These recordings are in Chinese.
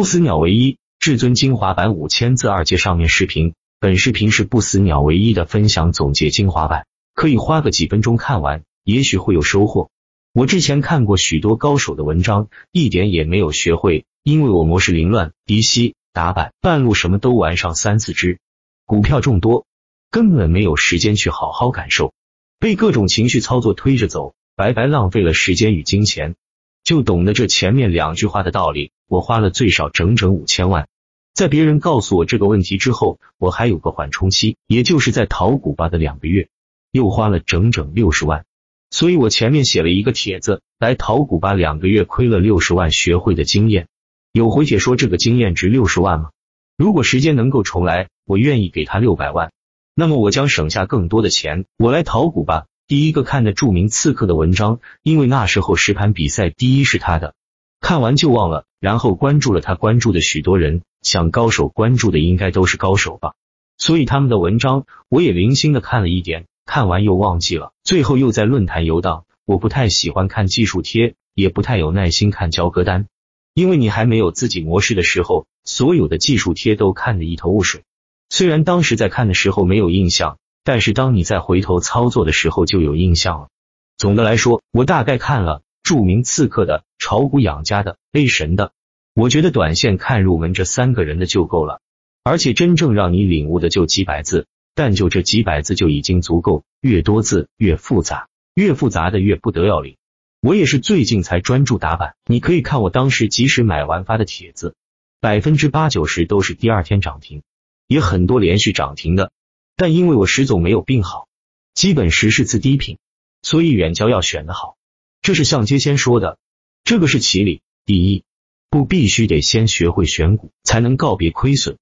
不死鸟唯一至尊精华版五千字二阶上面视频，本视频是不死鸟唯一的分享总结精华版，可以花个几分钟看完，也许会有收获。我之前看过许多高手的文章，一点也没有学会，因为我模式凌乱，低吸打板，半路什么都玩上三四只，股票众多，根本没有时间去好好感受，被各种情绪操作推着走，白白浪费了时间与金钱。就懂得这前面两句话的道理，我花了最少整整五千万。在别人告诉我这个问题之后，我还有个缓冲期，也就是在淘股吧的两个月，又花了整整六十万。所以我前面写了一个帖子，来淘股吧两个月亏了六十万，学会的经验。有回帖说这个经验值六十万吗？如果时间能够重来，我愿意给他六百万，那么我将省下更多的钱，我来淘股吧。第一个看的著名刺客的文章，因为那时候实盘比赛第一是他的，看完就忘了，然后关注了他关注的许多人，想高手关注的应该都是高手吧，所以他们的文章我也零星的看了一点，看完又忘记了，最后又在论坛游荡。我不太喜欢看技术贴，也不太有耐心看交割单，因为你还没有自己模式的时候，所有的技术贴都看得一头雾水。虽然当时在看的时候没有印象。但是当你再回头操作的时候，就有印象了。总的来说，我大概看了著名刺客的、炒股养家的、A 神的，我觉得短线看入门这三个人的就够了。而且真正让你领悟的就几百字，但就这几百字就已经足够。越多字越复杂，越复杂的越不得要领。我也是最近才专注打板，你可以看我当时即使买完发的帖子，百分之八九十都是第二天涨停，也很多连续涨停的。但因为我石总没有病好，基本十是次低频，所以远交要选的好。这是向街先说的，这个是其理。第一步必须得先学会选股，才能告别亏损。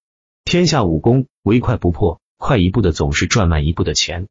天下武功，唯快不破，快一步的总是赚慢一步的钱。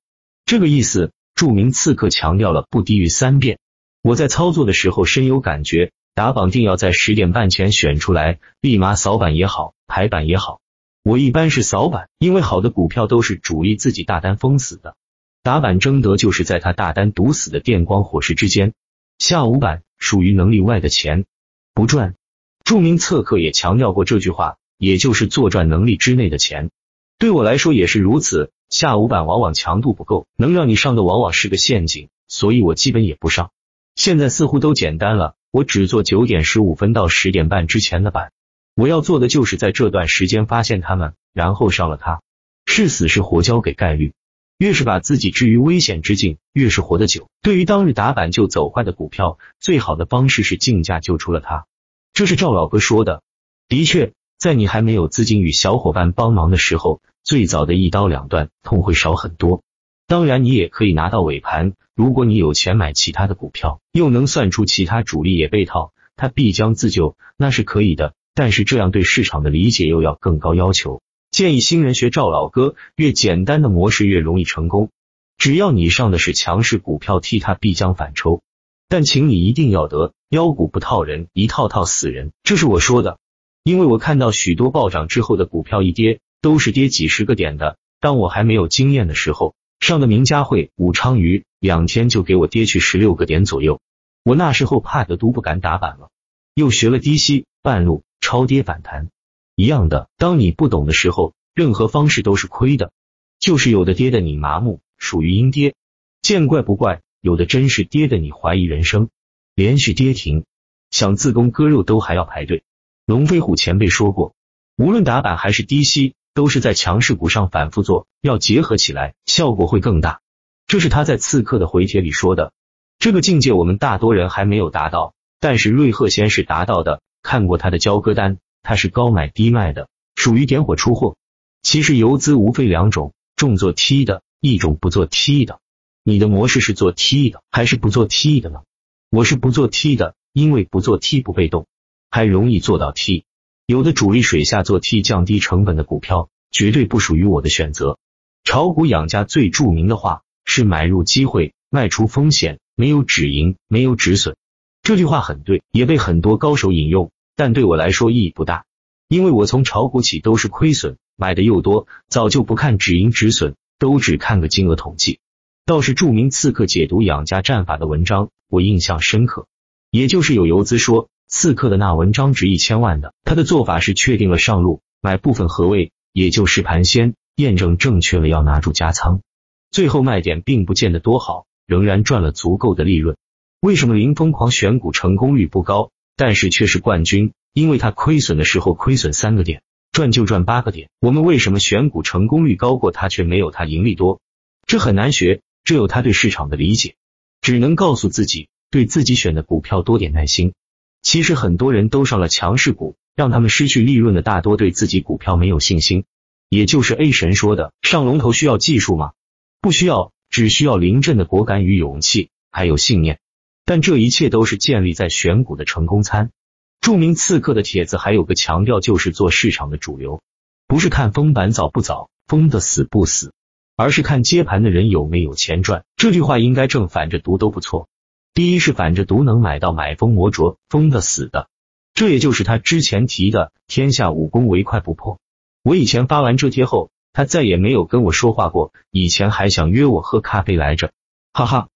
这个意思，著名刺客强调了不低于三遍。我在操作的时候深有感觉，打榜定要在十点半前选出来，立马扫板也好，排版也好。我一般是扫板，因为好的股票都是主力自己大单封死的，打板争得就是在他大单堵死的电光火石之间。下午板属于能力外的钱，不赚。著名策客也强调过这句话，也就是做赚能力之内的钱。对我来说也是如此。下午板往往强度不够，能让你上的往往是个陷阱，所以我基本也不上。现在似乎都简单了，我只做九点十五分到十点半之前的板。我要做的就是在这段时间发现他们，然后上了他。是死是活交给概率，越是把自己置于危险之境，越是活得久。对于当日打板就走坏的股票，最好的方式是竞价救出了它。这是赵老哥说的。的确，在你还没有资金与小伙伴帮忙的时候，最早的一刀两断痛会少很多。当然，你也可以拿到尾盘，如果你有钱买其他的股票，又能算出其他主力也被套，他必将自救，那是可以的。但是这样对市场的理解又要更高要求，建议新人学赵老哥，越简单的模式越容易成功。只要你上的是强势股票，替他必将反抽。但请你一定要得妖股不套人，一套套死人。这是我说的，因为我看到许多暴涨之后的股票一跌都是跌几十个点的。当我还没有经验的时候，上的名家汇、武昌鱼两天就给我跌去十六个点左右，我那时候怕的都不敢打板了。又学了低吸半路。超跌反弹一样的，当你不懂的时候，任何方式都是亏的。就是有的跌的你麻木，属于阴跌，见怪不怪；有的真是跌的你怀疑人生，连续跌停，想自宫割肉都还要排队。龙飞虎前辈说过，无论打板还是低吸，都是在强势股上反复做，要结合起来，效果会更大。这是他在刺客的回帖里说的。这个境界我们大多人还没有达到，但是瑞鹤先是达到的。看过他的交割单，它是高买低卖的，属于点火出货。其实游资无非两种，重做 T 的，一种不做 T 的。你的模式是做 T 的还是不做 T 的呢？我是不做 T 的，因为不做 T 不被动，还容易做到 T。有的主力水下做 T 降低成本的股票，绝对不属于我的选择。炒股养家最著名的话是买入机会，卖出风险，没有止盈，没有止损。这句话很对，也被很多高手引用。但对我来说意义不大，因为我从炒股起都是亏损，买的又多，早就不看止盈止损，都只看个金额统计。倒是著名刺客解读养家战法的文章，我印象深刻。也就是有游资说刺客的那文章值一千万的，他的做法是确定了上路买部分合位，也就是盘先验证正确了，要拿住加仓，最后卖点并不见得多好，仍然赚了足够的利润。为什么林疯狂选股成功率不高，但是却是冠军？因为他亏损的时候亏损三个点，赚就赚八个点。我们为什么选股成功率高过他，却没有他盈利多？这很难学，只有他对市场的理解，只能告诉自己，对自己选的股票多点耐心。其实很多人都上了强势股，让他们失去利润的大多对自己股票没有信心。也就是 A 神说的，上龙头需要技术吗？不需要，只需要临阵的果敢与勇气，还有信念。但这一切都是建立在选股的成功参。著名刺客的帖子还有个强调，就是做市场的主流，不是看封板早不早，封的死不死。而是看接盘的人有没有钱赚。这句话应该正反着读都不错。第一是反着读能买到买疯魔着疯的死的，这也就是他之前提的天下武功唯快不破。我以前发完这贴后，他再也没有跟我说话过。以前还想约我喝咖啡来着，哈哈。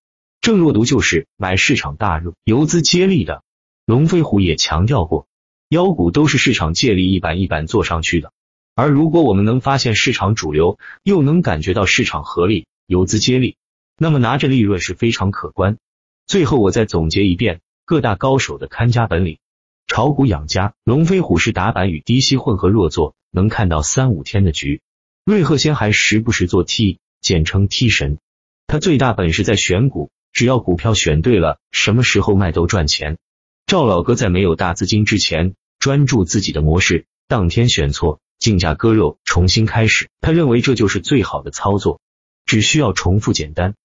郑若读就是买市场大热游资接力的。龙飞虎也强调过，妖股都是市场借力一板一板做上去的。而如果我们能发现市场主流，又能感觉到市场合力、游资接力，那么拿着利润是非常可观。最后我再总结一遍各大高手的看家本领：炒股养家，龙飞虎是打板与低吸混合弱做，能看到三五天的局。瑞鹤仙还时不时做 T，简称 T 神。他最大本事在选股，只要股票选对了，什么时候卖都赚钱。赵老哥在没有大资金之前，专注自己的模式，当天选错。竞价割肉，重新开始。他认为这就是最好的操作，只需要重复简单。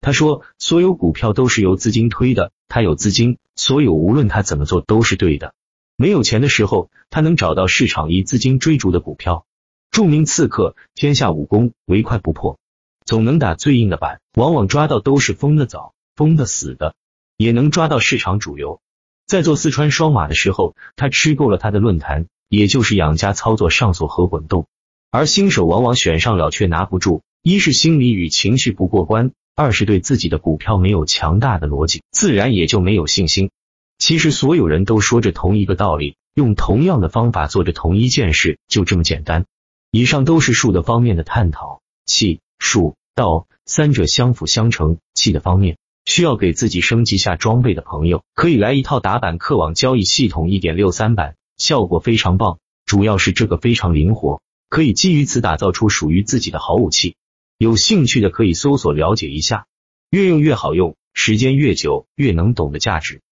他说，所有股票都是由资金推的，他有资金，所有无论他怎么做都是对的。没有钱的时候，他能找到市场以资金追逐的股票。著名刺客，天下武功唯快不破，总能打最硬的板，往往抓到都是疯的早、疯的死的，也能抓到市场主流。在做四川双马的时候，他吃够了他的论坛。也就是养家操作上锁和滚动，而新手往往选上了却拿不住，一是心理与情绪不过关，二是对自己的股票没有强大的逻辑，自然也就没有信心。其实所有人都说着同一个道理，用同样的方法做着同一件事，就这么简单。以上都是术的方面的探讨，气、术、道三者相辅相成。气的方面，需要给自己升级下装备的朋友，可以来一套打板客网交易系统一点六三版。效果非常棒，主要是这个非常灵活，可以基于此打造出属于自己的好武器。有兴趣的可以搜索了解一下，越用越好用，时间越久越能懂的价值。